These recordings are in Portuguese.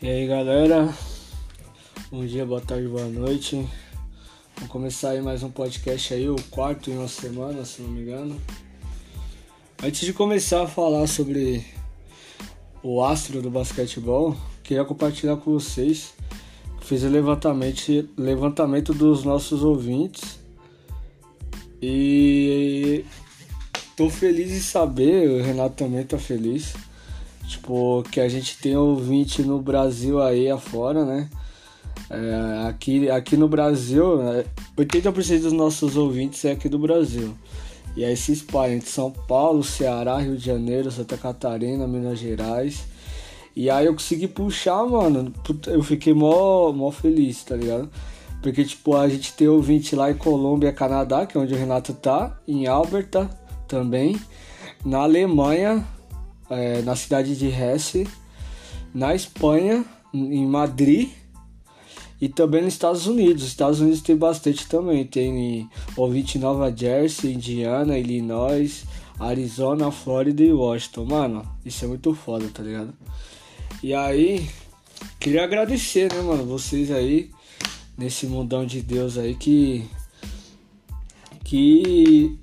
E aí galera, bom dia, boa tarde, boa noite. Vamos começar aí mais um podcast aí, o quarto em uma semana, se não me engano. Antes de começar a falar sobre o astro do basquetebol, queria compartilhar com vocês. Fiz o levantamento, levantamento dos nossos ouvintes e tô feliz em saber, o Renato também tá feliz Tipo, que a gente tem ouvinte no Brasil aí afora, né? É, aqui, aqui no Brasil, 80% né, dos nossos ouvintes é aqui do Brasil. E aí se espalha entre São Paulo, Ceará, Rio de Janeiro, Santa Catarina, Minas Gerais. E aí eu consegui puxar, mano. Eu fiquei mó, mó feliz, tá ligado? Porque, tipo, a gente tem ouvinte lá em Colômbia, Canadá, que é onde o Renato tá, em Alberta também. Na Alemanha, é, na cidade de Hesse, na Espanha, em Madrid e também nos Estados Unidos. Os Estados Unidos tem bastante também. Tem ouvinte Nova Jersey, Indiana, Illinois, Arizona, Flórida e Washington. Mano, isso é muito foda, tá ligado? E aí, queria agradecer, né, mano, vocês aí, nesse mundão de Deus aí que. Que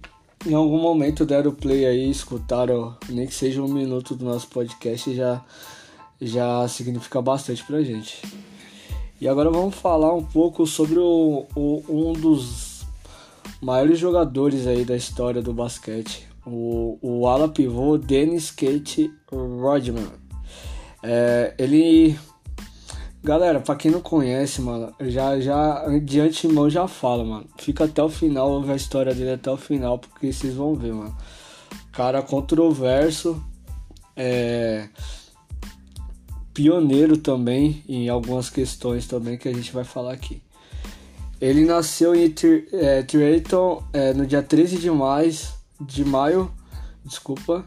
em algum momento deram play aí, escutaram, nem que seja um minuto do nosso podcast, já, já significa bastante pra gente. E agora vamos falar um pouco sobre o, o, um dos maiores jogadores aí da história do basquete, o, o ala pivô Dennis Kate Rodman. É, ele Galera, pra quem não conhece, mano, já, já de antemão já fala, mano. Fica até o final, ouve a história dele até o final, porque vocês vão ver, mano. Cara controverso, é. Pioneiro também em algumas questões também que a gente vai falar aqui. Ele nasceu em é, Triton é, no dia 13 de maio, de maio, desculpa,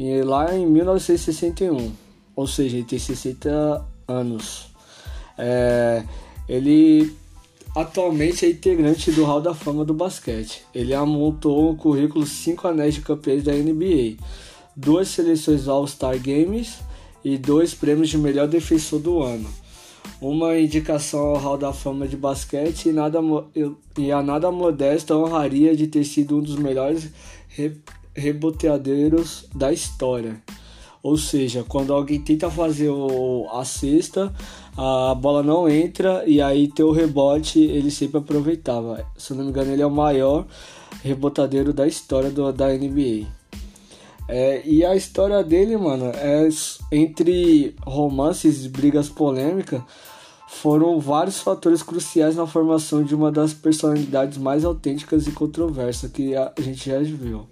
e lá em 1961. Ou seja, ele tem 60 anos. É, ele atualmente é integrante do Hall da Fama do basquete. Ele amontou um currículo 5 anéis de campeões da NBA, duas seleções All-Star Games e dois prêmios de melhor defensor do ano. Uma indicação ao Hall da Fama de basquete e, nada, e a nada modesta honraria de ter sido um dos melhores re, reboteadeiros da história. Ou seja, quando alguém tenta fazer o, a cesta, a bola não entra e aí tem o rebote, ele sempre aproveitava. Se eu não me engano, ele é o maior rebotadeiro da história do, da NBA. É, e a história dele, mano, é entre romances brigas polêmicas, foram vários fatores cruciais na formação de uma das personalidades mais autênticas e controversas que a gente já viu.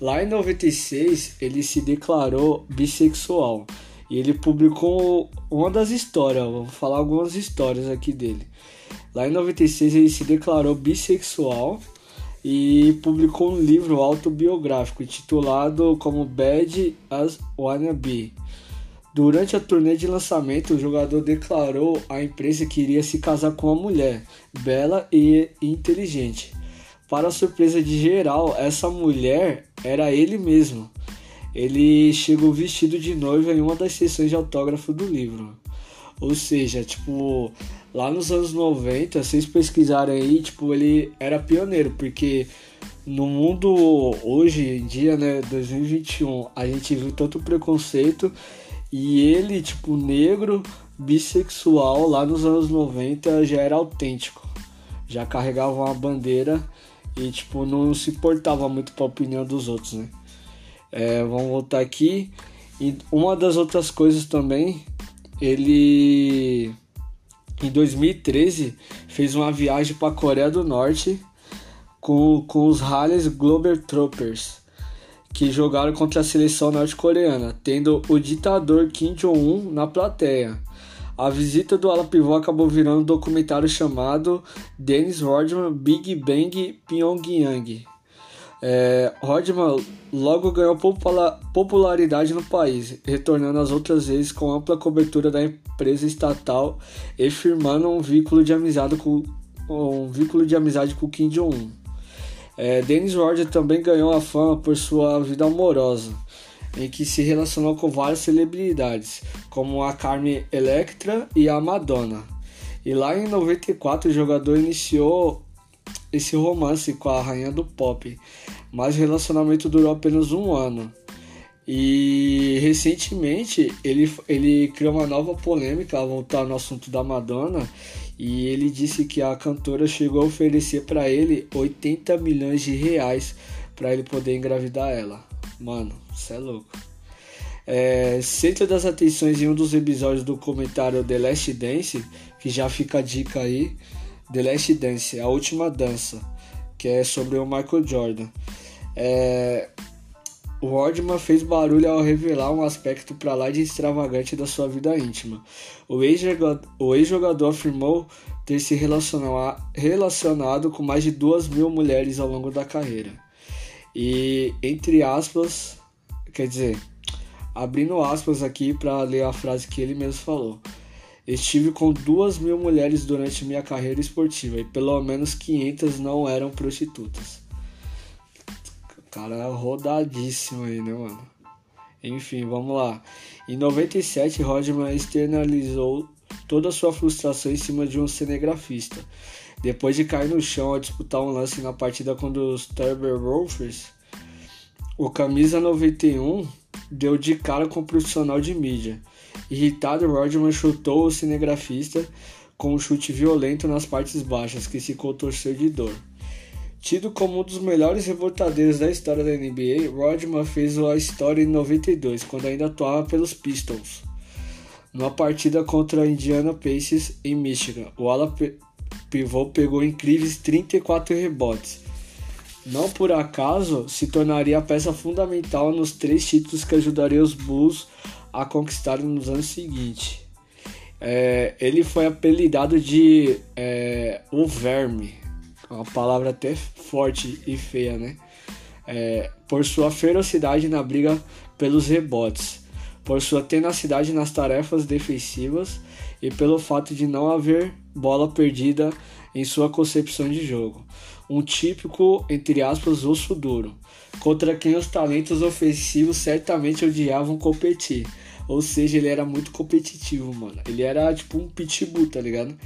Lá em 96, ele se declarou bissexual e ele publicou uma das histórias, vou falar algumas histórias aqui dele. Lá em 96, ele se declarou bissexual e publicou um livro autobiográfico intitulado como Bad as Wanna Be. Durante a turnê de lançamento, o jogador declarou à imprensa que iria se casar com uma mulher bela e inteligente. Para surpresa de geral, essa mulher era ele mesmo. Ele chegou vestido de noiva em uma das sessões de autógrafo do livro. Ou seja, tipo, lá nos anos 90, vocês pesquisarem aí, tipo, ele era pioneiro, porque no mundo hoje em dia, né, 2021, a gente viu tanto preconceito e ele, tipo, negro, bissexual, lá nos anos 90 já era autêntico. Já carregava uma bandeira e tipo não se importava muito para a opinião dos outros, né? É, vamos voltar aqui. E uma das outras coisas também, ele em 2013 fez uma viagem para a Coreia do Norte com, com os Harlem Globetrotters que jogaram contra a seleção norte-coreana, tendo o ditador Kim Jong-un na plateia. A visita do ala pivô acabou virando um documentário chamado Dennis Rodman Big Bang Pyongyang. É, Rodman logo ganhou popularidade no país, retornando as outras vezes com ampla cobertura da empresa estatal e firmando um vínculo de amizade com, um vínculo de amizade com Kim Jong-un. É, Dennis Rodman também ganhou a fama por sua vida amorosa. em que se relacionou com várias celebridades, como a Carmen Electra e a Madonna. E lá em 94 o jogador iniciou esse romance com a rainha do pop, mas o relacionamento durou apenas um ano. E recentemente ele, ele criou uma nova polêmica ao voltar no assunto da Madonna e ele disse que a cantora chegou a oferecer para ele 80 milhões de reais para ele poder engravidar ela. Mano, isso é louco. É, centro das atenções em um dos episódios do comentário The Last Dance, que já fica a dica aí, The Last Dance, a última dança, que é sobre o Michael Jordan. É, o Rodman fez barulho ao revelar um aspecto para lá de extravagante da sua vida íntima. O ex-jogador afirmou ter se relacionado com mais de duas mil mulheres ao longo da carreira. E, entre aspas, quer dizer, abrindo aspas aqui para ler a frase que ele mesmo falou. Estive com duas mil mulheres durante minha carreira esportiva e pelo menos 500 não eram prostitutas cara rodadíssimo aí, né, mano? Enfim, vamos lá. Em 97, Rodman externalizou toda a sua frustração em cima de um cinegrafista. Depois de cair no chão ao disputar um lance na partida contra os Turber Rovers, o camisa 91 deu de cara com o profissional de mídia. Irritado, Rodman chutou o cinegrafista com um chute violento nas partes baixas, que se contorceu de dor. Tido como um dos melhores revoltadeiros da história da NBA, Rodman fez a história em 92, quando ainda atuava pelos Pistons. Numa partida contra a Indiana Pacers em Michigan, o ala pivô pegou incríveis 34 rebotes. Não por acaso, se tornaria a peça fundamental nos três títulos que ajudaria os Bulls a conquistarem nos anos seguintes. É, ele foi apelidado de é, o Verme uma palavra até forte e feia, né? É, por sua ferocidade na briga pelos rebotes, por sua tenacidade nas tarefas defensivas e pelo fato de não haver bola perdida em sua concepção de jogo. Um típico, entre aspas, osso duro, contra quem os talentos ofensivos certamente odiavam competir. Ou seja, ele era muito competitivo, mano. Ele era tipo um pitbull, tá ligado?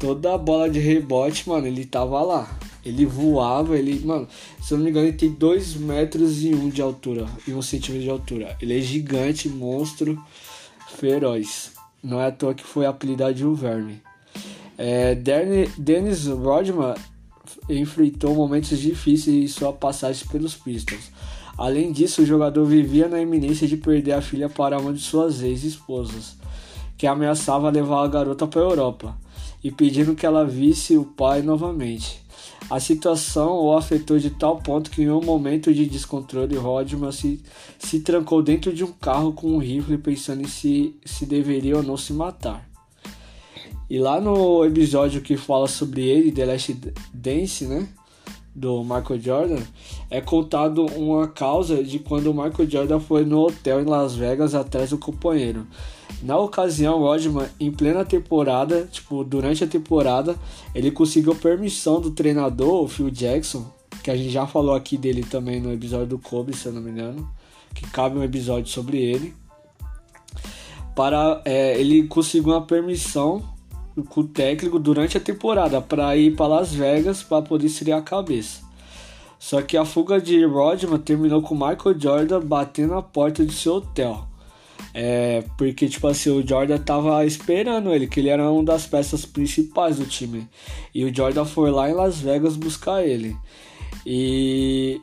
Toda a bola de rebote, mano, ele tava lá. Ele voava, ele, mano, se eu não me engano, ele tem 2 metros e 1 um de altura e 1 um centímetro de altura. Ele é gigante, monstro, feroz. Não é à toa que foi apelidado de o Verme. É, Dennis Rodman enfrentou momentos difíceis em sua passagem pelos Pistons. Além disso, o jogador vivia na iminência de perder a filha para uma de suas ex-esposas, que ameaçava levar a garota para a Europa e pedindo que ela visse o pai novamente. A situação o afetou de tal ponto que em um momento de descontrole, Rodman se, se trancou dentro de um carro com um rifle pensando em se, se deveria ou não se matar. E lá no episódio que fala sobre ele, The Last Dance, né? Do Michael Jordan, é contado uma causa de quando o Michael Jordan foi no hotel em Las Vegas atrás do companheiro. Na ocasião, Rodman, em plena temporada, tipo, durante a temporada, ele conseguiu permissão do treinador, o Phil Jackson, que a gente já falou aqui dele também no episódio do Kobe, se eu não me engano, que cabe um episódio sobre ele. Para é, ele conseguiu uma permissão com o técnico durante a temporada para ir para Las Vegas para poder esfriar a cabeça. Só que a fuga de Rodman terminou com Michael Jordan batendo na porta de seu hotel. É, porque, tipo assim, o Jordan tava esperando ele, que ele era uma das peças principais do time. E o Jordan foi lá em Las Vegas buscar ele. E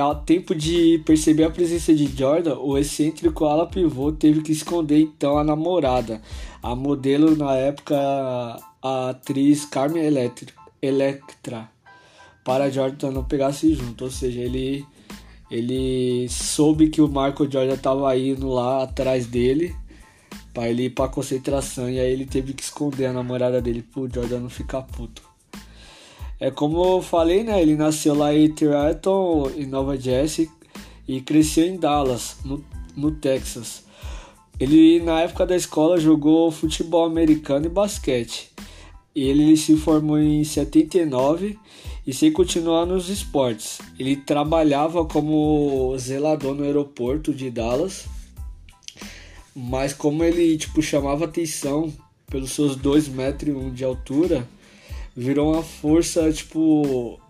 ao tempo de perceber a presença de Jordan, o excêntrico ala pivô teve que esconder então a namorada, a modelo na época, a atriz Carmen Electra, para Jordan não pegasse junto. Ou seja, ele ele soube que o Michael Jordan estava indo lá atrás dele para ele ir para concentração e aí ele teve que esconder a namorada dele pro Jordan não ficar puto. É como eu falei, né? Ele nasceu lá em Triton, em Nova Jersey, e cresceu em Dallas, no, no Texas. Ele, na época da escola, jogou futebol americano e basquete. Ele se formou em 79 e sem continuar nos esportes. Ele trabalhava como zelador no aeroporto de Dallas, mas como ele tipo chamava atenção pelos seus 2 metros e um de altura, virou uma força tipo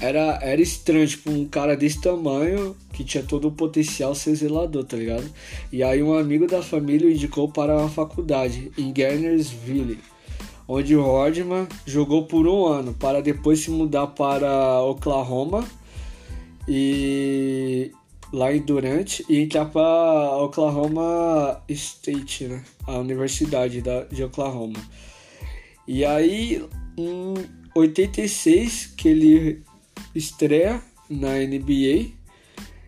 era, era estranho, tipo, um cara desse tamanho que tinha todo o potencial ser zelador, tá ligado? E aí um amigo da família o indicou para uma faculdade em Garnersville, onde Rodman jogou por um ano, para depois se mudar para Oklahoma e lá em Durant e entrar para Oklahoma State, né? A universidade da, de Oklahoma. E aí, em 86, que ele estreia na NBA,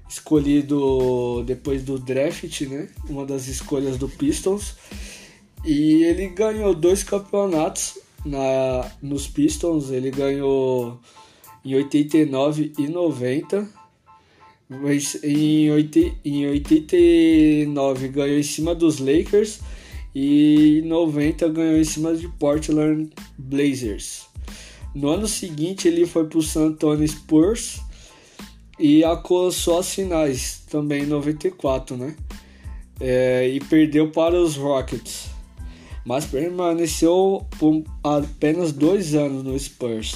escolhido depois do draft, né? Uma das escolhas do Pistons. E ele ganhou dois campeonatos na, nos Pistons. Ele ganhou em 89 e 90. Mas em, 80, em 89 ganhou em cima dos Lakers e em 90 ganhou em cima de Portland Blazers. No ano seguinte ele foi para o San Antonio Spurs e alcançou as finais também em 94, né? É, e perdeu para os Rockets, mas permaneceu por apenas dois anos no Spurs.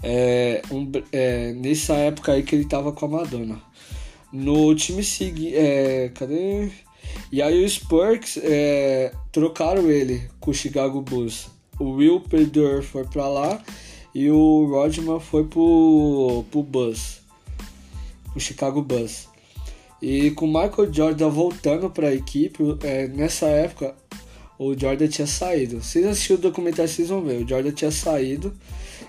É, um, é, nessa época aí que ele estava com a Madonna. No time seguinte. É, cadê? E aí o Spurs é, trocaram ele com o Chicago Bulls. O Will Pedor foi para lá e o Rodman foi pro, pro Bus, o Chicago Bus. E com o Michael Jordan voltando para a equipe, é, nessa época o Jordan tinha saído. Vocês assistiram o documentário, vocês vão ver. O Jordan tinha saído,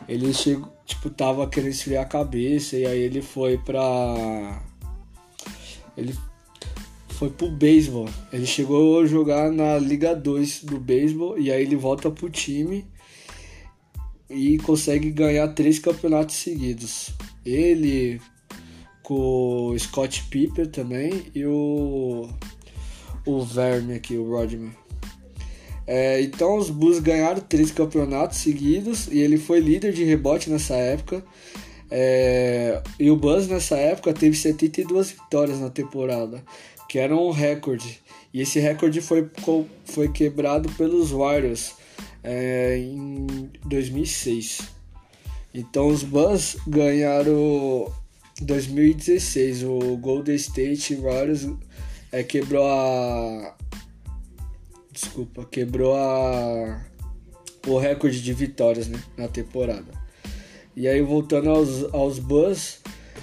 ele chegou, tipo, tava querendo esfriar a cabeça e aí ele foi pra. Ele foi pro beisebol. Ele chegou a jogar na Liga 2 do beisebol e aí ele volta pro time e consegue ganhar três campeonatos seguidos. Ele com o Scott Piper também e o o Verme aqui, o Rodman. É, então os Bulls ganharam três campeonatos seguidos e ele foi líder de rebote nessa época. É, e o Buzz nessa época teve 72 vitórias na temporada, que era um recorde. E esse recorde foi, foi quebrado pelos Warriors é, em 2006. Então os Bucks ganharam 2016. O Golden State Warriors é, quebrou a. Desculpa, quebrou a. O recorde de vitórias né, na temporada. E aí, voltando aos, aos Bucks,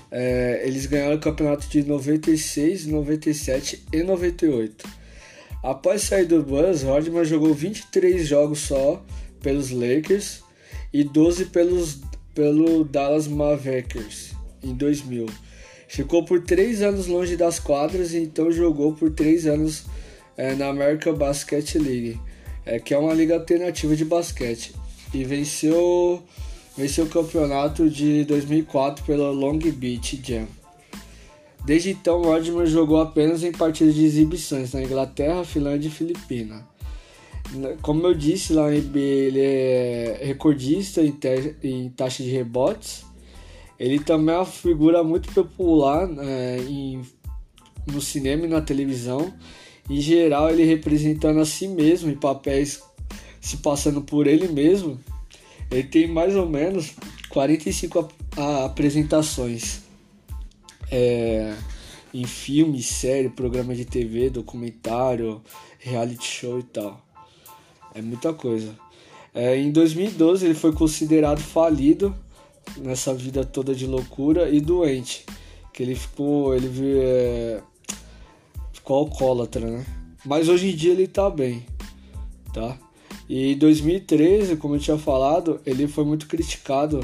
é, eles ganharam o campeonato de 96, 97 e 98. Após sair do Buzz, Rodman jogou 23 jogos só pelos Lakers e 12 pelos, pelo Dallas Mavericks em 2000. Ficou por 3 anos longe das quadras e então jogou por 3 anos é, na American Basket League, é, que é uma liga alternativa de basquete, e venceu, venceu o campeonato de 2004 pelo Long Beach Jam. Desde então, Rodman jogou apenas em partidas de exibições na Inglaterra, Finlândia e Filipinas. Como eu disse, lá na NBA ele é recordista em, em taxa de rebotes. Ele também é uma figura muito popular né, em, no cinema e na televisão. Em geral, ele representando a si mesmo em papéis se passando por ele mesmo. Ele tem mais ou menos 45 apresentações é, em filme, série, programa de TV, documentário, reality show e tal. É muita coisa. É, em 2012 ele foi considerado falido nessa vida toda de loucura e doente, que ele ficou, ele é, ficou alcoólatra, né? Mas hoje em dia ele tá bem, tá? E em 2013, como eu tinha falado, ele foi muito criticado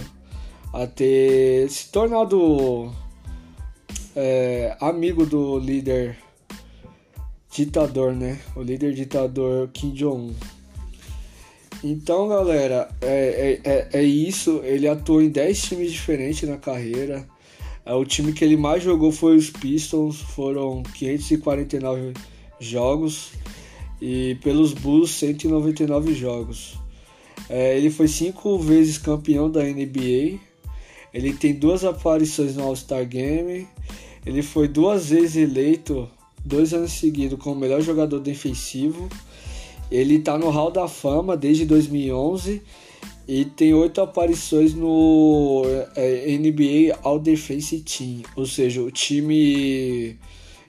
a ter se tornado é, amigo do líder ditador, né? O líder ditador Kim Jong-un. Então, galera, é, é, é, é isso. Ele atuou em 10 times diferentes na carreira. É, o time que ele mais jogou foi os Pistons, foram 549 jogos. E pelos Bulls, 199 jogos. É, ele foi cinco vezes campeão da NBA Ele tem duas aparições no All-Star Game. Ele foi duas vezes eleito, dois anos seguidos, como melhor jogador defensivo. Ele tá no Hall da Fama desde 2011 e tem oito aparições no é, NBA All Defense Team, ou seja, o time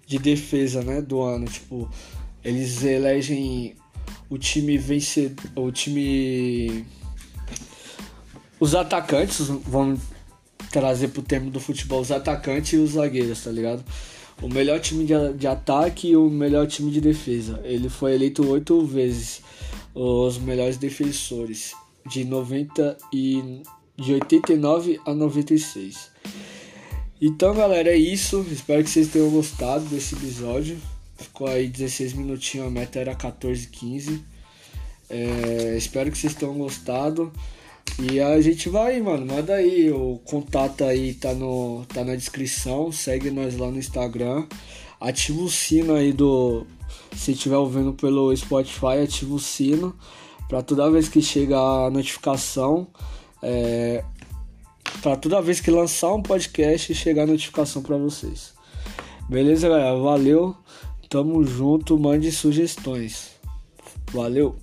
de defesa, né, do ano. Tipo, eles elegem o time vencedor, o time os atacantes vão trazer pro termo do futebol os atacantes e os zagueiros, tá ligado? O melhor time de, de ataque e o melhor time de defesa. Ele foi eleito oito vezes os melhores defensores de 90 e de 89 a 96. Então, galera, é isso. Espero que vocês tenham gostado desse episódio. Ficou aí 16 minutinhos, a meta era 14, 15. É, espero que vocês tenham gostado. E a gente vai, mano. Manda aí. O contato aí tá, no, tá na descrição. Segue nós lá no Instagram. Ativa o sino aí do. Se estiver ouvindo pelo Spotify, ativa o sino. Pra toda vez que chega a notificação. É, para toda vez que lançar um podcast chegar a notificação para vocês. Beleza, galera? Valeu. Tamo junto. Mande sugestões. Valeu.